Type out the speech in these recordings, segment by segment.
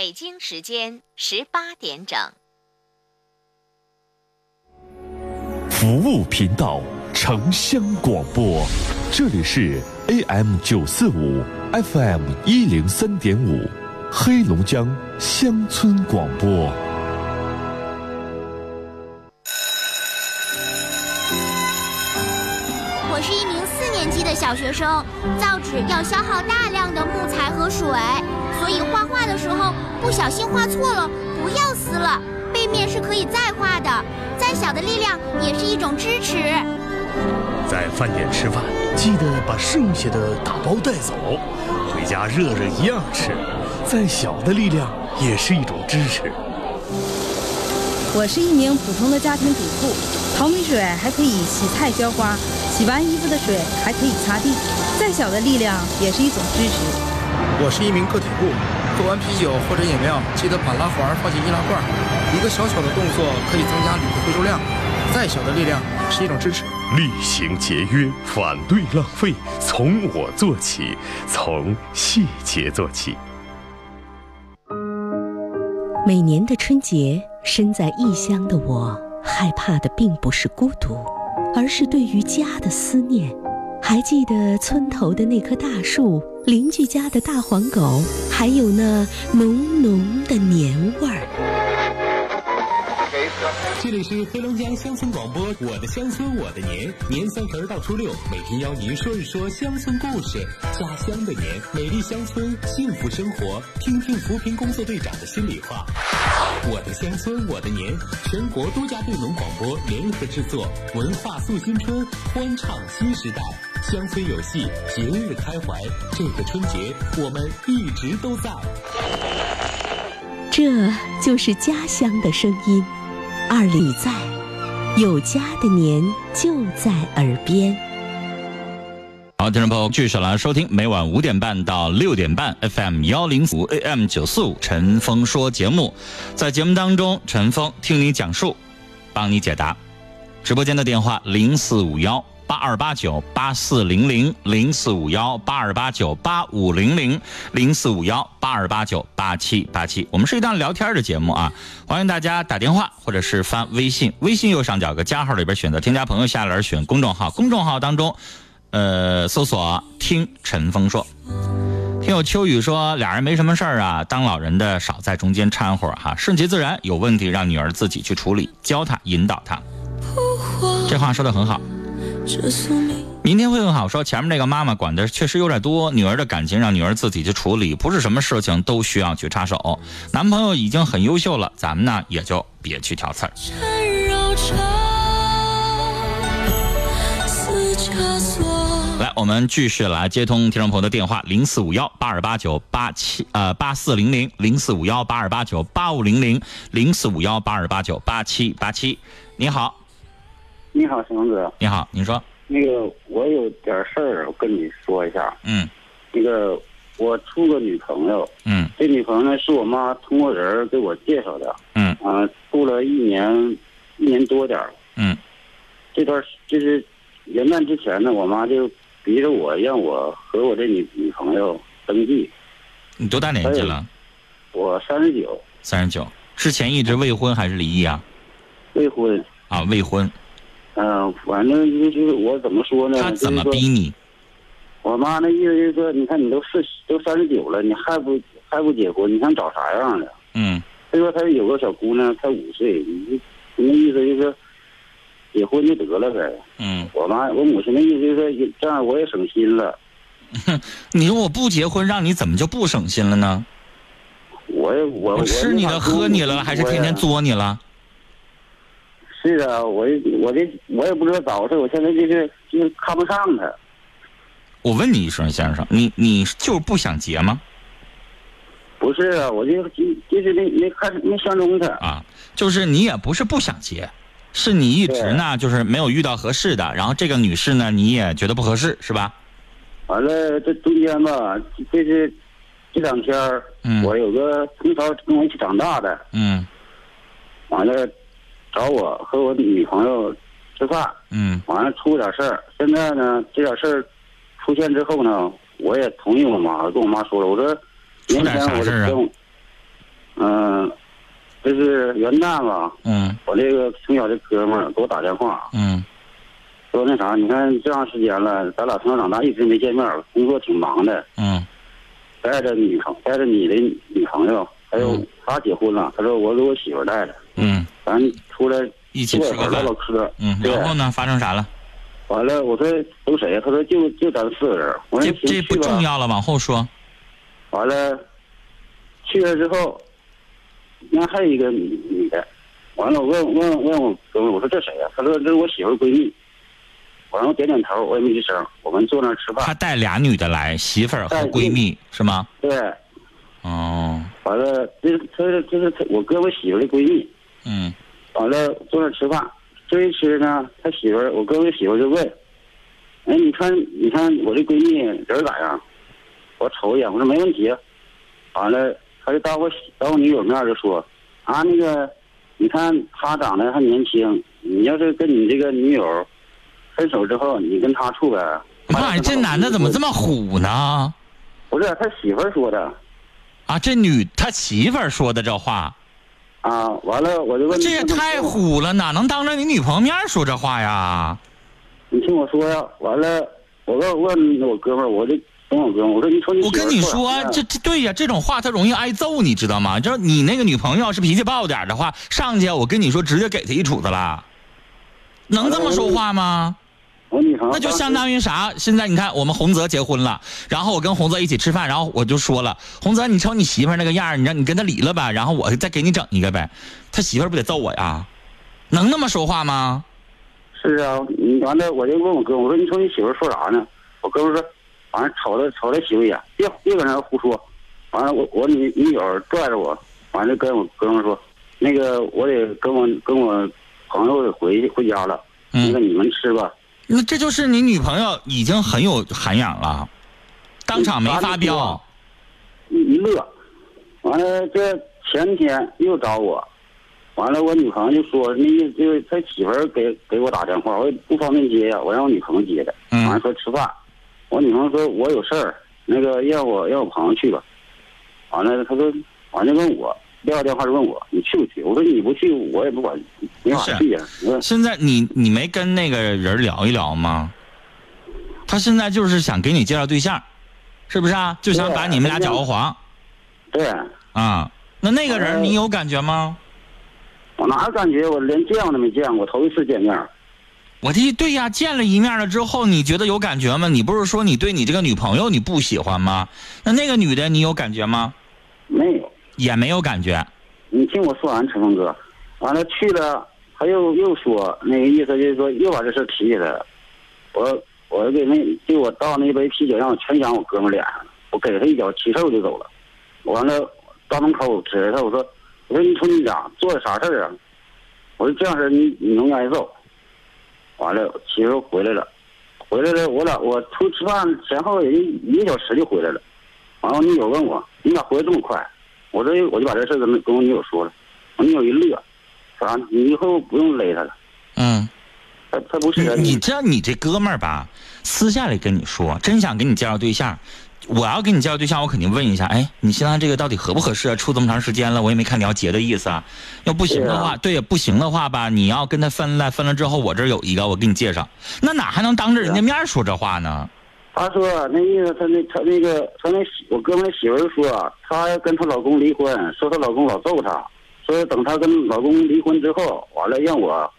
北京时间十八点整。服务频道，城乡广播，这里是 AM 九四五，FM 一零三点五，黑龙江乡村广播。小学生，造纸要消耗大量的木材和水，所以画画的时候不小心画错了，不要撕了，背面是可以再画的。再小的力量也是一种支持。在饭店吃饭，记得把剩下的打包带走，回家热热一样吃。再小的力量也是一种支持。我是一名普通的家庭主妇，淘米水还可以洗菜浇花，洗完衣服的水还可以擦地。再小的力量也是一种支持。我是一名个体户，喝完啤酒或者饮料，记得把拉环放进易拉罐。一个小小的动作可以增加铝的回收量，再小的力量是一种支持。厉行节约，反对浪费，从我做起，从细节做起。每年的春节，身在异乡的我，害怕的并不是孤独，而是对于家的思念。还记得村头的那棵大树，邻居家的大黄狗，还有那浓浓的年味儿。这里是黑龙江乡村广播，我的乡村我的年，年三十到初六，每天邀您说一说乡村故事，家乡的年，美丽乡村，幸福生活，听听扶贫工作队长的心里话。我的乡村我的年，全国多家队农广播联合制作，文化塑新春，欢唱新时代，乡村有戏，节日开怀，这个春节我们一直都在。这就是家乡的声音。二里在，有家的年就在耳边。好，听众朋友，继续来收听每晚五点半到六点半 FM 幺零五 AM 九四五陈峰说节目，在节目当中，陈峰听你讲述，帮你解答。直播间的电话零四五幺。八二八九八四零零零四五幺八二八九八五零零零四五幺八二八九八七八七，我们是一档聊天的节目啊，欢迎大家打电话或者是发微信，微信右上角个加号里边选择添加朋友，下栏选公众号，公众号当中，呃，搜索听陈峰说。听友秋雨说，俩人没什么事儿啊，当老人的少在中间掺和哈，顺其自然，有问题让女儿自己去处理，教她引导她。这话说的很好。明天会更好。说前面那个妈妈管的确实有点多，女儿的感情让女儿自己去处理，不是什么事情都需要去插手。男朋友已经很优秀了，咱们呢也就别去挑刺儿。来，我们继续来接通听众朋友的电话，零四五幺八二八九八七呃八四零零零四五幺八二八九八五零零零四五幺八二八九八七八七，你好。你好，沈龙哥。你好，你说。那个，我有点事儿，我跟你说一下。嗯。那个，我处个女朋友。嗯。这女朋友呢，是我妈通过人给我介绍的。嗯。啊，处了一年，一年多点儿。嗯。这段就是元旦之前呢，我妈就逼着我让我和我这女女朋友登记。你多大年纪了？我三十九。三十九。之前一直未婚还是离异啊？未婚。啊，未婚。嗯，反正就是我怎么说呢？他怎么逼你？我妈那意思就是说，你看你都四都三十九了，你还不还不结婚？你想找啥样的？嗯。他说，他有个小姑娘才五岁，你那意思就是结婚就得了呗。嗯。我妈我母亲的意思就是说，这样我也省心了。哼 你说我不结婚，让你怎么就不省心了呢？我我我吃你的喝你了，还是天天作你了？是啊，我我这我也不知道咋回事，我现在就是就是看不上他。我问你一声，先生，你你就是不想结吗？不是啊，我就就就是没没看没相中他啊，就是你也不是不想结，是你一直呢就是没有遇到合适的，然后这个女士呢你也觉得不合适，是吧？完了，这中间吧，这是这两天我有个从小跟我一起长大的，嗯，完了。找我和我女朋友吃饭，嗯，完了出点事儿。现在呢，这点事儿出现之后呢，我也同意我妈，跟我妈说了，我说，出点啥事儿啊？嗯、这是元旦吧？嗯我那个从小的哥们儿给我打电话，嗯说那啥，你看这长时间了，咱俩从小长大一直没见面，工作挺忙的，嗯带着女朋带着你的女朋友，还有嗯他结婚了，他说我给我媳妇儿带着，嗯，咱出来一起吃个饭唠嗑。嗯，然后呢？发生啥了？完了，我说都谁呀？他说就就咱四个人。我说这这不重要了，往后说。完了，去了之后，那还有一个女女的，完了我问问问我哥们儿，我说这谁呀、他说这是我媳妇闺蜜。完了我点点头，我也没吱声。我们坐那儿吃饭他，带俩女的来，媳妇儿和闺蜜是吗？对，哦，完了这是这是这是他我哥我媳妇的闺蜜。嗯完了坐那儿吃饭，这一吃呢，他媳妇儿我哥们媳妇儿就问，哎，你看你看我这闺蜜人咋样？我瞅一眼，我说没问题。完了，他就当我当我女友面就说，啊那个，你看他长得还年轻，你要是跟你这个女友分手之后，你跟他处呗。妈呀，这男的怎么这么虎呢？不是他媳妇儿说的啊，这女他媳妇儿说的这话，啊？完了我就问，这也太虎了，哪能当着你女朋友面说这话呀？你听我说呀，完了，我问问我哥们儿，我就跟我哥们儿，我说你瞅你我跟你说这这对呀，这种话他容易挨揍，你知道吗？就是你那个女朋友要是脾气暴点儿的话，上去我跟你说，直接给他一杵子了，能这么说话吗？那就相当于啥？现在你看，我们洪泽结婚了，然后我跟洪泽一起吃饭，然后我就说了，洪泽，你瞅你媳妇那个样儿你让你跟他离了吧，然后我再给你整一个呗。他媳妇不得揍我呀？能那么说话吗？是啊，你完了我就问我哥，我说你瞅你媳妇说啥呢？我哥们说，完了瞅他瞅他媳妇眼，别别搁那胡说。完了我我女女友拽着我，完了跟我哥们说，那个我得跟我跟我朋友得回去回家了，那个你们吃吧。那这就是你女朋友已经很有涵养了，当场没发飙。一一乐，完了这前天又找我，完了我女朋友就说那意思就是他媳妇儿给给我打电话，我也不方便接呀，我让我女朋友接的。嗯完了说吃饭，我女朋友说我有事儿，那个让我让我朋友去吧。完了他说，完了问我撂下电话就问我你去不去？我说你不去我也不管，没法去呀。现在你你没跟那个人聊一聊吗？他现在就是想给你介绍对象，是不是啊？就想把你们俩搅和黄对，啊。那那个人你有感觉吗？我哪有感觉？我连见过都没见过，头一次见面。我的对呀，见了一面了之后，你觉得有感觉吗？你不是说你对你这个女朋友你不喜欢吗？那那个女的你有感觉吗？没有。也没有感觉。你听我说完，陈峰哥，完了去了，他又又说那个意思就是说又把这事提起来了。我我给那给我倒那一杯啤酒，让我全响我哥们脸上了。我给他一脚，起身我就走了。完了到门口指着他，我说我说你瞅你俩做的啥事儿啊？我说这样式你你能挨揍。完了媳妇回来了，回来了，我俩我出吃饭前后也就一个小时就回来了。完了我女友问我你咋回来这么快？我这我就把这事跟跟我女友说了，我女友一乐，啥呢？你以后不用勒他了。嗯，他他不是人。你知道你这哥们儿吧，私下里跟你说，真想给你介绍对象。我要给你介绍对象，我肯定问一下，哎，你现在这个到底合不合适啊？处这么长时间了，我也没看你要结的意思啊。要不行的话，对呀、不行的话吧，你要跟他分了，分了之后，我这儿有一个，我给你介绍。那哪还能当着人家面说这话呢？他说那意思，他那他那个他那我哥们那媳妇儿说，她跟她老公离婚，说她老公老揍她，说等她跟老公离婚之后，完了让我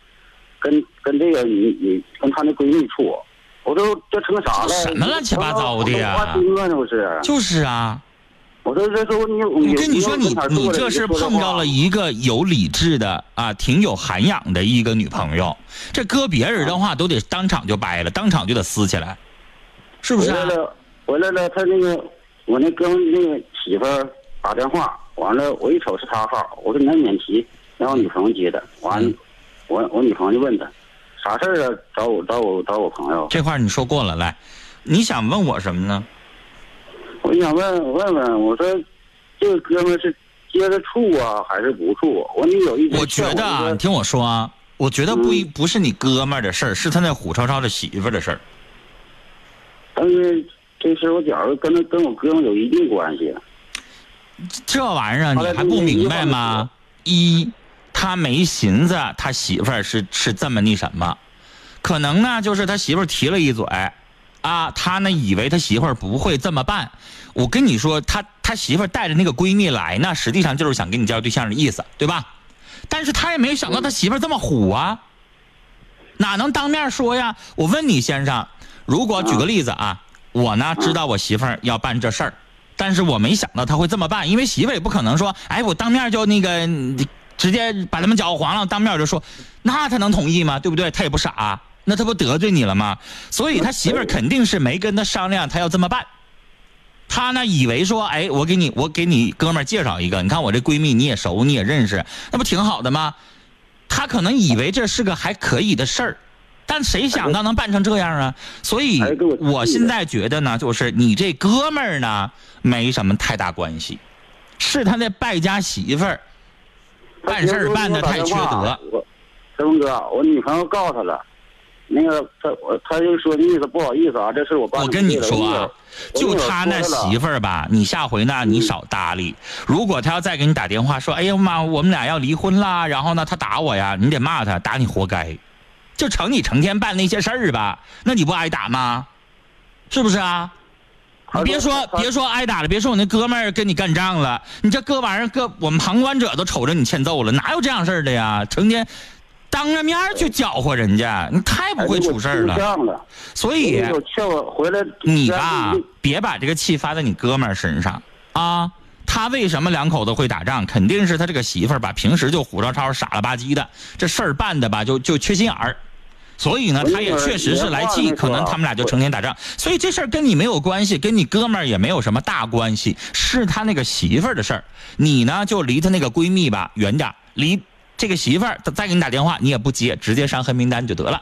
跟跟这个你你跟她那闺蜜处。我都这成啥了？什么乱七八糟的呀花心了这不是？就是啊。我说这时候你我跟你说，你你这是碰到了一个有理智的啊，挺有涵养的一个女朋友。这搁别人的话，都得当场就掰了，当场就得撕起来，是不是、啊？回来了，回来了，他那个我那哥们那个媳妇儿打电话，完了我一瞅是他号，我说你那免提，让我女朋友接的，完，嗯我我女朋友就问他啥事儿啊？找我找我找我朋友。这块儿你说过了，来，你想问我什么呢？我想问问问，我说这个哥们是接着处啊，还是不处？我你有一直我觉得啊，你听我说啊，我觉得嗯不一不是你哥们儿的事儿，是他那虎超超的媳妇儿的事儿。但是这事儿我觉着跟他跟我哥们儿有一定关系。这玩意儿你还不明白吗？一，他没寻思他媳妇儿是是这么那什么，可能呢就是他媳妇儿提了一嘴，啊，他呢以为他媳妇儿不会这么办。我跟你说，他他媳妇儿带着那个闺蜜来呢，实际上就是想跟你介绍对象的意思，对吧？但是他也没想到他媳妇儿这么虎啊，哪能当面说呀？我问你先生，如果举个例子啊，我呢知道我媳妇儿要办这事儿。但是我没想到他会这么办，因为媳妇儿也不可能说，哎，我当面就那个直接把他们搅和黄了，当面就说，那他能同意吗？对不对？他也不傻，那他不得罪你了吗？所以他媳妇儿肯定是没跟他商量，他要这么办。他呢以为说，哎，我给你，我给你哥们介绍一个，你看我这闺蜜你也熟，你也认识，那不挺好的吗？他可能以为这是个还可以的事儿。但谁想到能办成这样啊？所以我现在觉得呢，就是你这哥们儿呢，没什么太大关系，是他那败家媳妇儿办事儿办的太缺德。陈龙哥，我女朋友告诉他了，那个他我他就说意思不好意思啊，这事我办我跟你说啊，就他那媳妇儿吧，你下回呢你少搭理。如果他要再给你打电话说，哎呀妈，我们俩要离婚啦，然后呢他打我呀，你得骂他，打你活该。就成你成天办那些事儿吧，那你不挨打吗？是不是啊？你别说别说挨打了，别说我那哥们儿跟你干仗了，你这哥玩意儿哥我们旁观者都瞅着你欠揍了，哪有这样事儿的呀？成天当着面去搅和人家，你太不会处事儿了。所以你吧，别把这个气发在你哥们儿身上啊。他为什么两口子会打仗？肯定是他这个媳妇儿吧，平时就虎超超、傻了吧唧的，这事儿办的吧，就就缺心眼儿。所以呢，他也确实是来气，可能他们俩就成天打仗。所以这事儿跟你没有关系，跟你哥们儿也没有什么大关系，是他那个媳妇儿的事儿。你呢，就离他那个闺蜜吧远点离这个媳妇儿再给你打电话，你也不接，直接上黑名单就得了。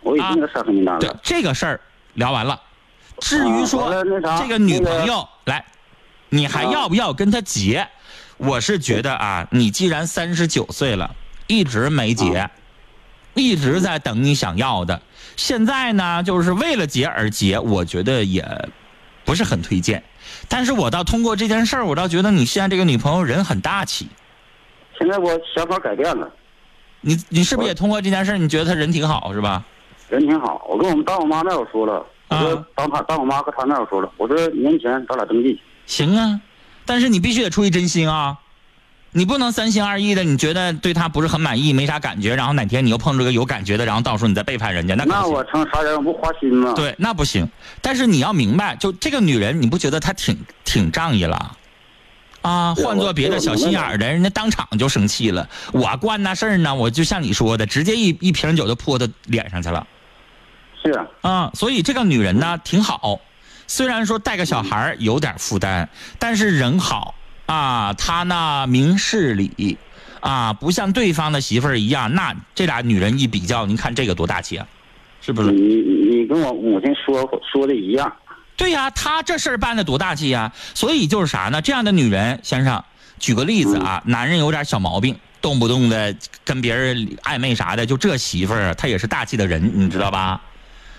我已经上黑名单了。对，这个事儿聊完了。至于说这个女朋友来，你还要不要跟他结？我是觉得啊，你既然三十九岁了，一直没结。一直在等你想要的，现在呢，就是为了结而结，我觉得也不是很推荐。但是我倒通过这件事儿，我倒觉得你现在这个女朋友人很大气。现在我想法改变了。你你是不是也通过这件事儿，你觉得她人挺好是吧？人挺好，我跟我们当我妈那我说了，我说当他当我妈和他那我说了，我说年前咱俩登记。行啊，但是你必须得出于真心啊。你不能三心二意的，你觉得对他不是很满意，没啥感觉，然后哪天你又碰着个有感觉的，然后到时候你再背叛人家，那那我成啥人我不花心吗？对，那不行。但是你要明白，就这个女人，你不觉得她挺挺仗义了？啊，换做别的小心眼儿的，人家当场就生气了。我惯那事儿呢，我就像你说的，直接一一瓶酒就泼他脸上去了。是啊。啊，所以这个女人呢挺好，虽然说带个小孩有点负担，但是人好。啊，他那明事理，啊，不像对方的媳妇儿一样。那这俩女人一比较，您看这个多大气啊，是不是？你你跟我母亲说说的一样。对呀，他这事儿办的多大气呀！所以就是啥呢？这样的女人，先生，举个例子啊，男人有点小毛病，动不动的跟别人暧昧啥的，就这媳妇儿，她也是大气的人，你知道吧？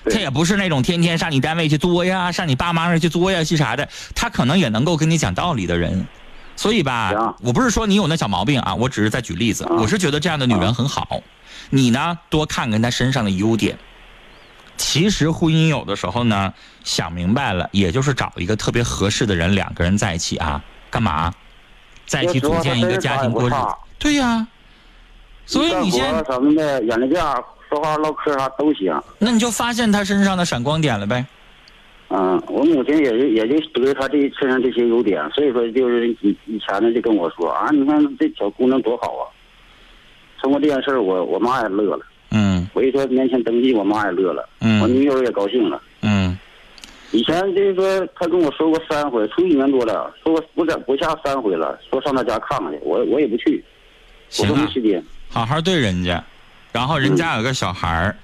她也不是那种天天上你单位去作呀，上你爸妈那儿去作呀，去啥的。她可能也能够跟你讲道理的人。所以吧，我不是说你有那小毛病啊，我只是在举例子。我是觉得这样的女人很好，你呢多看看她身上的优点。其实婚姻有的时候呢，想明白了，也就是找一个特别合适的人，两个人在一起啊，干嘛？在一起组建一个家庭过日子。对呀。所以你先什么的，眼力见，说话唠嗑啥都行。那你就发现他身上的闪光点了呗。嗯，我母亲也是也就得他这身上这些优点，所以说就是以以前呢就跟我说啊，你看这小姑娘多好啊。通过这件事我我妈也乐了。嗯。我一说年前登记，我妈也乐了。嗯。我女友也高兴了。嗯。以前就是说，她跟我说过三回，出一年多了，说过不下不下三回了，说上她家看看去，我我也不去。行啊。时间。好好对人家，然后人家有个小孩儿，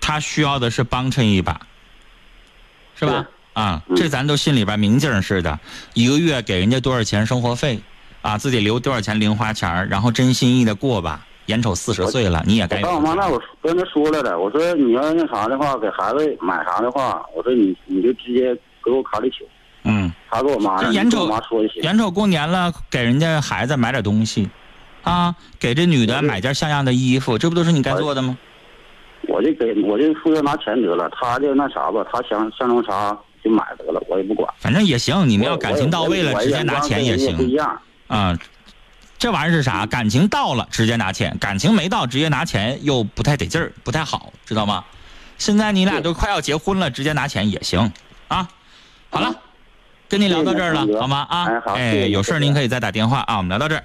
他需要的是帮衬一把。是吧？啊，这咱都心里边明镜似的，一个月给人家多少钱生活费，啊，自己留多少钱零花钱然后真心意的过吧。眼瞅四十岁了，你也该。我妈那我跟他说了的，我说你要那啥的话，给孩子买啥的话，我说你你就直接给我卡里取。嗯。他给我妈，这眼瞅我妈说就行。眼瞅过年了，给人家孩子买点东西，啊，给这女的买件像样的衣服，这不都是你该做的吗？我就给我就负责拿钱得了，他就那啥吧，他想相中啥就买得了，我也不管。反正也行，你们要感情到位了，直接拿钱也行样。啊。这玩意儿是啥？感情到了直接拿钱，感情没到直接拿钱又不太得劲儿，不太好，知道吗？现在你俩都快要结婚了，直接拿钱也行啊。好了，跟您聊到这儿了，好吗？啊哎，有事儿您可以再打电话啊。我们聊到这儿。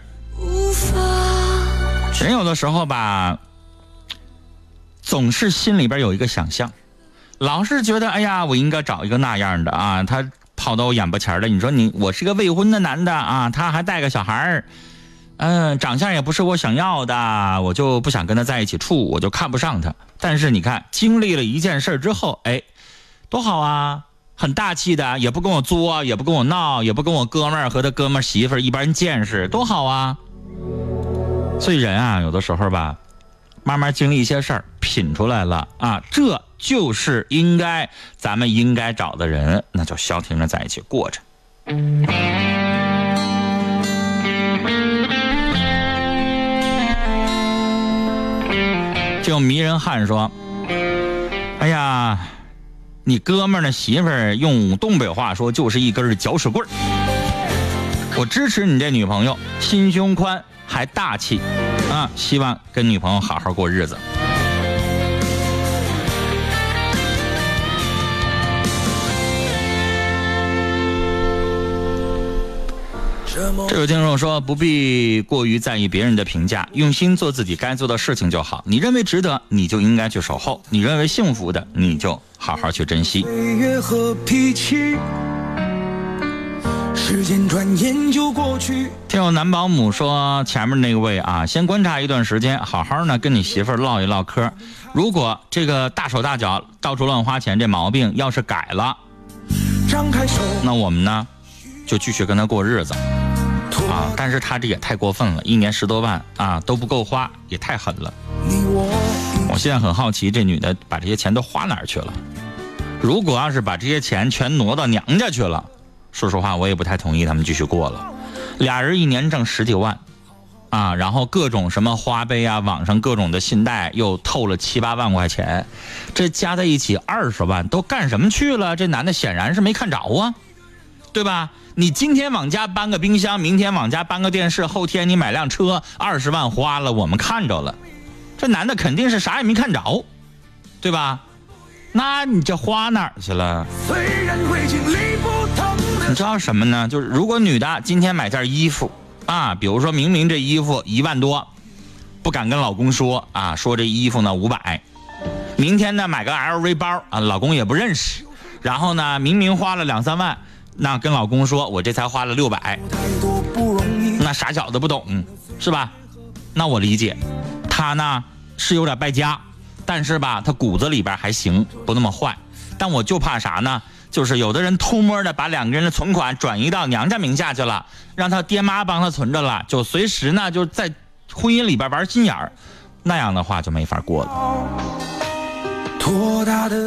人有的时候吧，总是心里边有一个想象，老是觉得哎呀，我应该找一个那样的啊，他跑到我眼巴前了。你说你我是个未婚的男的啊，他还带个小孩儿，嗯，长相也不是我想要的，我就不想跟他在一起处，我就看不上他。但是你看，经历了一件事之后，哎，多好啊！很大气的，也不跟我作，也不跟我闹，也不跟我哥们儿和他哥们儿媳妇儿一般见识，多好啊！所以人啊，有的时候吧，慢慢经历一些事儿，品出来了啊，这就是应该咱们应该找的人，那就消停着在一起过着。就迷人汉说：“哎呀，你哥们儿的媳妇儿用东北话说就是一根搅屎棍儿。我支持你这女朋友，心胸宽还大气，啊，希望跟女朋友好好过日子。”这位听众说：“不必过于在意别人的评价，用心做自己该做的事情就好。你认为值得，你就应该去守候；你认为幸福的，你就好好去珍惜。”岁月和脾气，时间转眼就过去。听友男保姆说：“前面那位啊，先观察一段时间，好好呢跟你媳妇儿唠一唠嗑。如果这个大手大脚、到处乱花钱这毛病要是改了，张开手，那我们呢就继续跟他过日子。”啊！但是他这也太过分了，一年十多万啊都不够花，也太狠了。我现在很好奇，这女的把这些钱都花哪儿去了？如果要是把这些钱全挪到娘家去了，说实话，我也不太同意他们继续过了。俩人一年挣十几万，啊，然后各种什么花呗啊，网上各种的信贷又透了七八万块钱，这加在一起二十万，都干什么去了？这男的显然是没看着啊，对吧？你今天往家搬个冰箱，明天往家搬个电视，后天你买辆车，二十万花了，我们看着了。这男的肯定是啥也没看着，对吧？那你这花哪儿去了？虽然会经历不透你知道什么呢？就是如果女的今天买件衣服啊，比如说明明这衣服一万多，不敢跟老公说啊，说这衣服呢五百，明天呢买个 LV 包啊，老公也不认识，然后呢明明花了两三万。那跟老公说，我这才花了六百，那傻小子不懂是吧？那我理解，他呢是有点败家，但是吧，他骨子里边还行，不那么坏。但我就怕啥呢？就是有的人偷摸的把两个人的存款转移到娘家名下去了，让他爹妈帮他存着了，就随时呢就在婚姻里边玩心眼儿，那样的话就没法过了。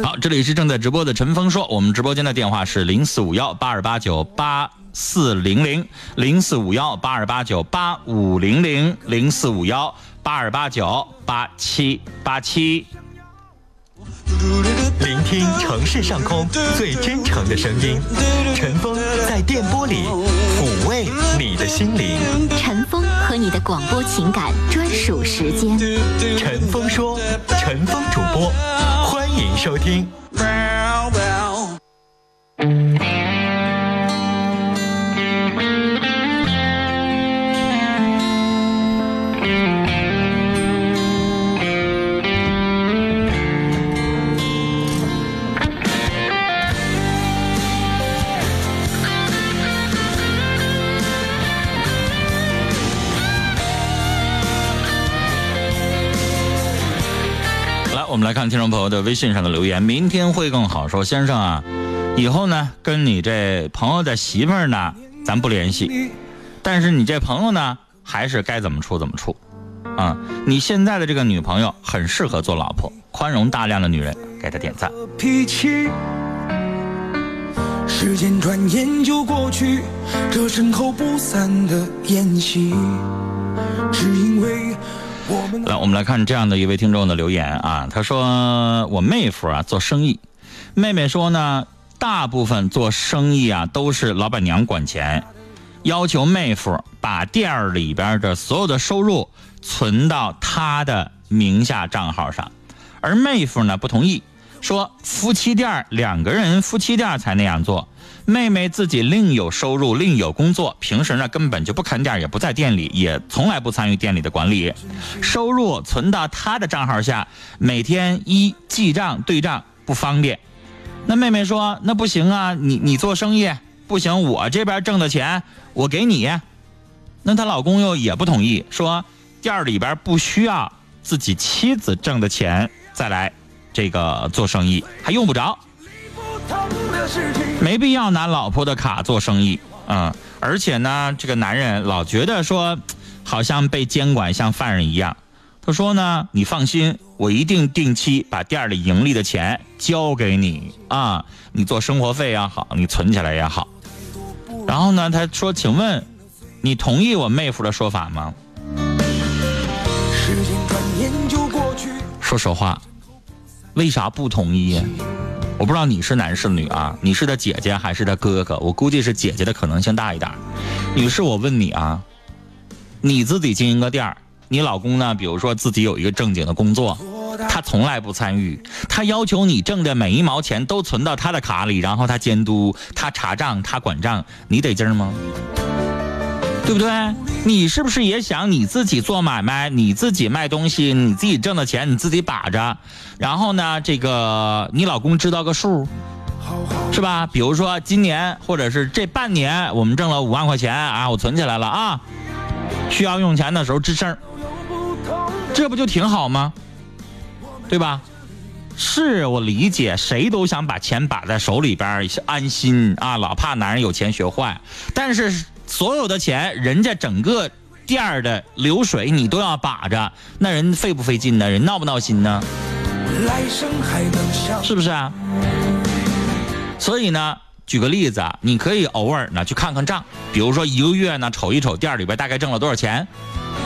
好，这里是正在直播的陈峰说，我们直播间的电话是零四五幺八二八九八四零零零四五幺八二八九八五零零零四五幺八二八九八七八七。聆听城市上空最真诚的声音，陈峰在电波里抚慰你的心灵。陈峰和你的广播情感专属时间。陈峰说，陈峰主播，欢迎收听。朋友的微信上的留言，明天会更好。说先生啊，以后呢跟你这朋友的媳妇儿呢，咱不联系，但是你这朋友呢，还是该怎么处怎么处，啊，你现在的这个女朋友很适合做老婆，宽容大量的女人，给她点赞。时间转眼就过去，这身后不散的宴席，只因为。来，我们来看这样的一位听众的留言啊，他说：“我妹夫啊做生意，妹妹说呢，大部分做生意啊都是老板娘管钱，要求妹夫把店儿里边的所有的收入存到他的名下账号上，而妹夫呢不同意。”说夫妻店两个人夫妻店才那样做，妹妹自己另有收入，另有工作，平时呢根本就不看店，也不在店里，也从来不参与店里的管理。收入存到她的账号下，每天一记账对账不方便。那妹妹说：“那不行啊，你你做生意不行，我这边挣的钱我给你。”那她老公又也不同意，说店里边不需要自己妻子挣的钱再来。这个做生意还用不着，没必要拿老婆的卡做生意啊！而且呢，这个男人老觉得说，好像被监管像犯人一样。他说呢，你放心，我一定定期把店里盈利的钱交给你啊，你做生活费也好，你存起来也好。然后呢，他说，请问，你同意我妹夫的说法吗？说实话。为啥不同意？我不知道你是男是女啊？你是他姐姐还是他哥哥？我估计是姐姐的可能性大一点。女士，我问你啊，你自己经营个店儿，你老公呢？比如说自己有一个正经的工作，他从来不参与，他要求你挣的每一毛钱都存到他的卡里，然后他监督、他查账、他管账，你得劲吗？对不对？你是不是也想你自己做买卖，你自己卖东西，你自己挣的钱你自己把着，然后呢，这个你老公知道个数，是吧？比如说今年或者是这半年我们挣了五万块钱啊，我存起来了啊，需要用钱的时候吱声，这不就挺好吗？对吧？是我理解，谁都想把钱把在手里边安心啊，老怕男人有钱学坏，但是。所有的钱，人家整个店儿的流水你都要把着，那人费不费劲呢？人闹不闹心呢？是不是啊？所以呢，举个例子，你可以偶尔呢去看看账，比如说一个月呢瞅一瞅店里边大概挣了多少钱，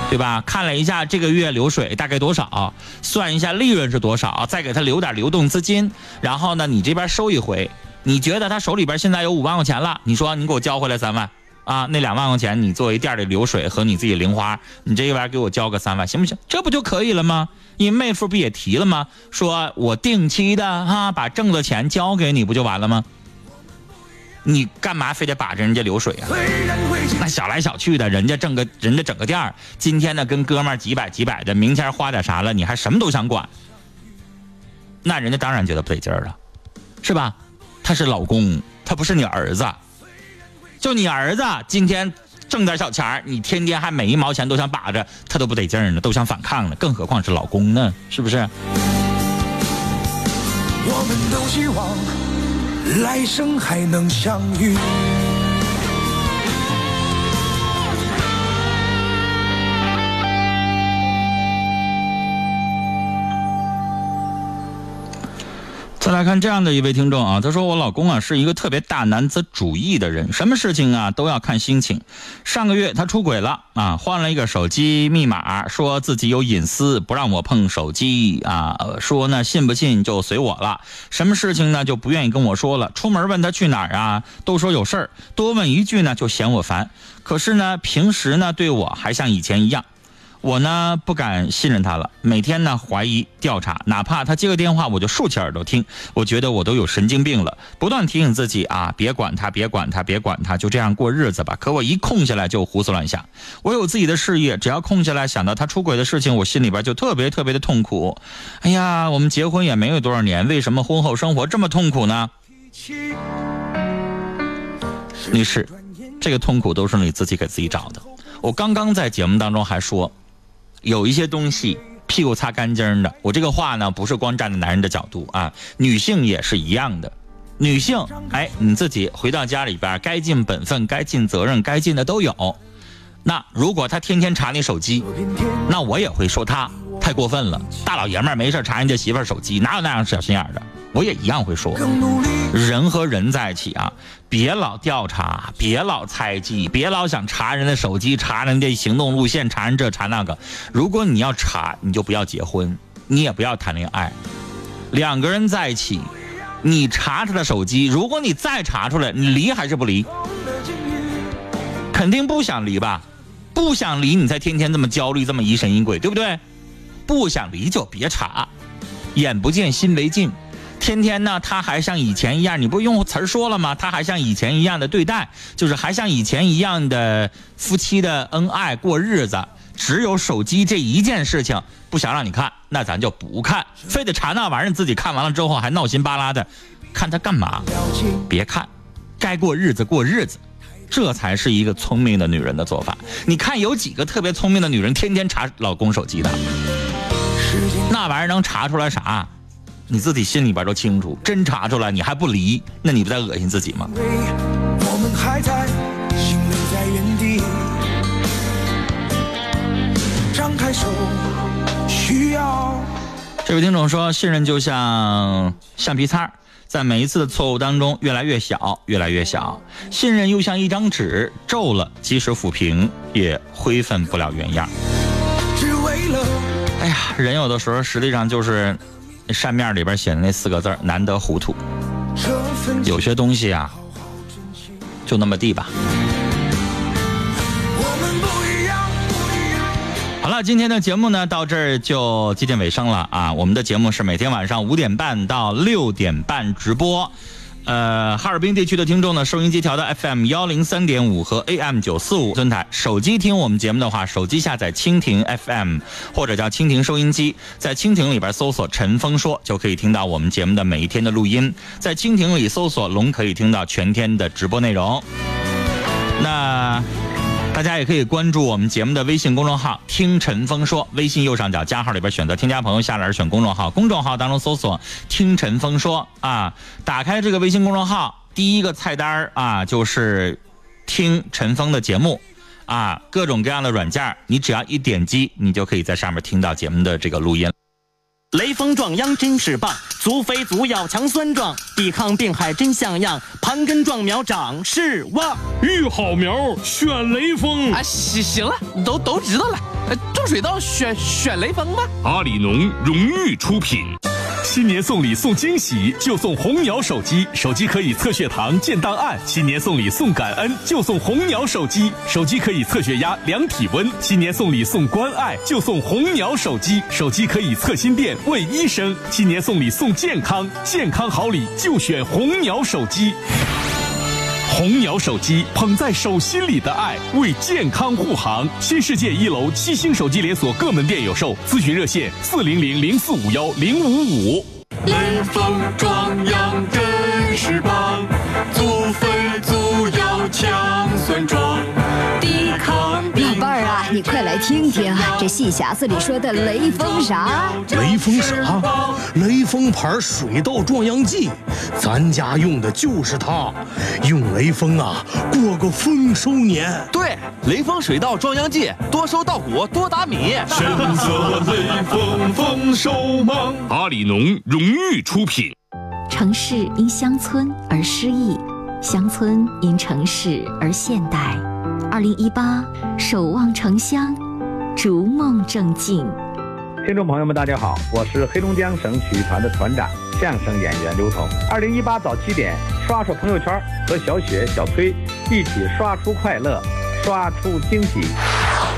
对吧？看了一下这个月流水大概多少，算一下利润是多少，再给他留点流动资金，然后呢你这边收一回，你觉得他手里边现在有五万块钱了，你说你给我交回来三万。啊，那两万块钱你作为店里流水和你自己零花，你这一边给我交个三万，行不行？这不就可以了吗？你妹夫不也提了吗？说我定期的哈把挣的钱交给你，不就完了吗？你干嘛非得把着人家流水啊？那小来小去的，人家挣个人家整个店今天呢跟哥们几百几百的，明天花点啥了，你还什么都想管？那人家当然觉得不得劲儿了，是吧？他是老公，他不是你儿子。就你儿子今天挣点小钱你天天还每一毛钱都想把着，他都不得劲呢，都想反抗呢，更何况是老公呢？是不是？我们都希望来生还能相遇。再来看这样的一位听众啊，他说：“我老公啊是一个特别大男子主义的人，什么事情啊都要看心情。上个月他出轨了啊，换了一个手机密码，说自己有隐私，不让我碰手机啊，说呢信不信就随我了。什么事情呢就不愿意跟我说了。出门问他去哪儿啊，都说有事儿，多问一句呢就嫌我烦。可是呢平时呢对我还像以前一样。”我呢不敢信任他了，每天呢怀疑调查，哪怕他接个电话，我就竖起耳朵听。我觉得我都有神经病了，不断提醒自己啊，别管他，别管他，别管他，就这样过日子吧。可我一空下来就胡思乱想。我有自己的事业，只要空下来想到他出轨的事情，我心里边就特别特别的痛苦。哎呀，我们结婚也没有多少年，为什么婚后生活这么痛苦呢？女士，这个痛苦都是你自己给自己找的。我刚刚在节目当中还说。有一些东西屁股擦干净的，我这个话呢不是光站在男人的角度啊，女性也是一样的。女性，哎，你自己回到家里边，该尽本分、该尽责任、该尽的都有。那如果他天天查你手机，那我也会说他太过分了。大老爷们儿没事查人家媳妇儿手机，哪有那样小心眼的？我也一样会说，人和人在一起啊，别老调查，别老猜忌，别老想查人的手机，查人家行动路线，查人这查那个。如果你要查，你就不要结婚，你也不要谈恋爱。两个人在一起，你查他的手机，如果你再查出来，你离还是不离？肯定不想离吧？不想离，你才天天这么焦虑，这么疑神疑鬼，对不对？不想离就别查，眼不见心为净。天天呢，他还像以前一样，你不用词儿说了吗？他还像以前一样的对待，就是还像以前一样的夫妻的恩爱过日子。只有手机这一件事情不想让你看，那咱就不看。非得查那玩意儿，自己看完了之后还闹心巴拉的，看他干嘛？别看，该过日子过日子，这才是一个聪明的女人的做法。你看有几个特别聪明的女人天天查老公手机的？那玩意儿能查出来啥？你自己心里边都清楚。真查出来你还不离，那你不在恶心自己吗？我们还在，心留在原地。张开手，需要。这位听众说，信任就像橡皮擦，在每一次的错误当中越来越小，越来越小。信任又像一张纸，皱了，即使抚平也恢复不了原样。哎呀，人有的时候实际上就是扇面里边写的那四个字难得糊涂。有些东西啊，就那么地吧。好了，今天的节目呢到这儿就接近尾声了啊。我们的节目是每天晚上五点半到六点半直播。呃，哈尔滨地区的听众呢，收音机调到 FM 幺零三点五和 AM 九四五尊台。手机听我们节目的话，手机下载蜻蜓 FM 或者叫蜻蜓收音机，在蜻蜓里边搜索“陈峰说”，就可以听到我们节目的每一天的录音。在蜻蜓里搜索“龙”，可以听到全天的直播内容。那大家也可以关注我们节目的微信公众号“听陈峰说”，微信右上角加号里边选择添加朋友，下栏选公众号，公众号当中搜索“听陈峰说”啊，打开这个微信公众号，第一个菜单啊就是听陈峰的节目。啊，各种各样的软件，你只要一点击，你就可以在上面听到节目的这个录音。雷锋壮秧真是棒，足肥足要强酸壮，抵抗病害真像样，盘根壮苗长势旺。育好苗选雷锋，啊，行行了，都都知道了。呃种水稻选选雷锋吧。阿里农荣誉出品。新年送礼送惊喜，就送红鸟手机，手机可以测血糖、建档案；新年送礼送感恩，就送红鸟手机，手机可以测血压、量体温；新年送礼送关爱，就送红鸟手机，手机可以测心电、问医生；新年送礼送健康，健康好礼就选红鸟手机。红鸟手机捧在手心里的爱，为健康护航。新世界一楼七星手机连锁各门店有售，咨询热线四零零零四五幺零五五。雷锋壮阳真是棒，足肥足要强酸壮，你快来听听这戏匣子里说的雷锋啥？雷锋啥？雷锋牌水稻壮秧剂，咱家用的就是它。用雷锋啊，过个丰收年。对，雷锋水稻壮秧剂，多收稻谷，多打米。深泽雷锋丰收忙。阿里农荣誉出品。城市因乡村而诗意，乡村因城市而现代。二零一八，守望城乡，逐梦正进。听众朋友们，大家好，我是黑龙江省曲艺团的团长、相声演员刘彤。二零一八早七点，刷刷朋友圈，和小雪、小崔一起刷出快乐，刷出惊喜。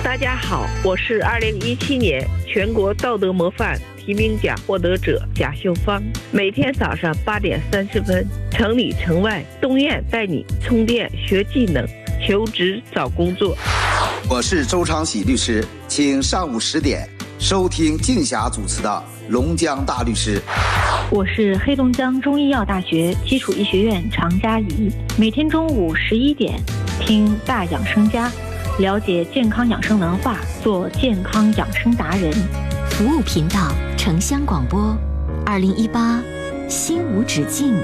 大家好，我是二零一七年全国道德模范提名奖获得者贾秀芳。每天早上八点三十分，城里城外，东燕带你充电学技能，求职找工作。我是周昌喜律师，请上午十点收听静霞主持的《龙江大律师》。我是黑龙江中医药大学基础医学院常佳怡，每天中午十一点听大养生家，了解健康养生文化，做健康养生达人。服务频道城乡广播，二零一八，心无止境，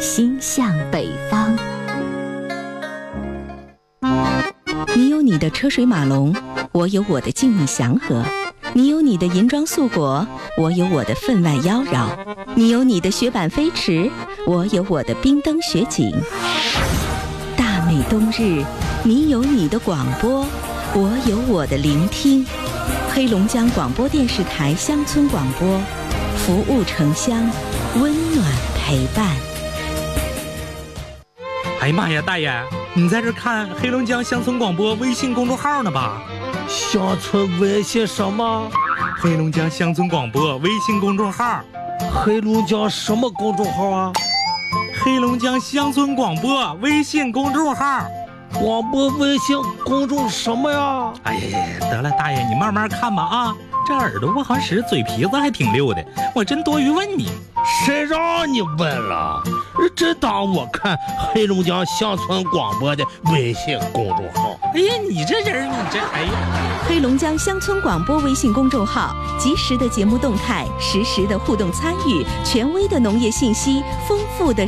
心向北方。你的车水马龙，我有我的静谧祥和；你有你的银装素裹，我有我的分外妖娆。你有你的雪板飞驰，我有我的冰灯雪景。大美冬日，你有你的广播，我有我的聆听。黑龙江广播电视台乡村广播，服务城乡，温暖陪伴。哎呀妈呀，大爷，你在这看黑龙江乡村广播微信公众号呢吧？乡村微信什么？黑龙江乡村广播微信公众号。黑龙江什么公众号啊？黑龙江乡村广播微信公众号。广播微信公众什么呀？哎呀呀，得了，大爷你慢慢看吧啊。这耳朵不好使，嘴皮子还挺溜的，我真多余问你，谁让你问了？真当我看黑龙江乡村广播的微信公众号？哎呀，你这人，你这哎呀！黑龙江乡村广播微信公众号，及时的节目动态，实时的互动参与，权威的农业信息，丰富的。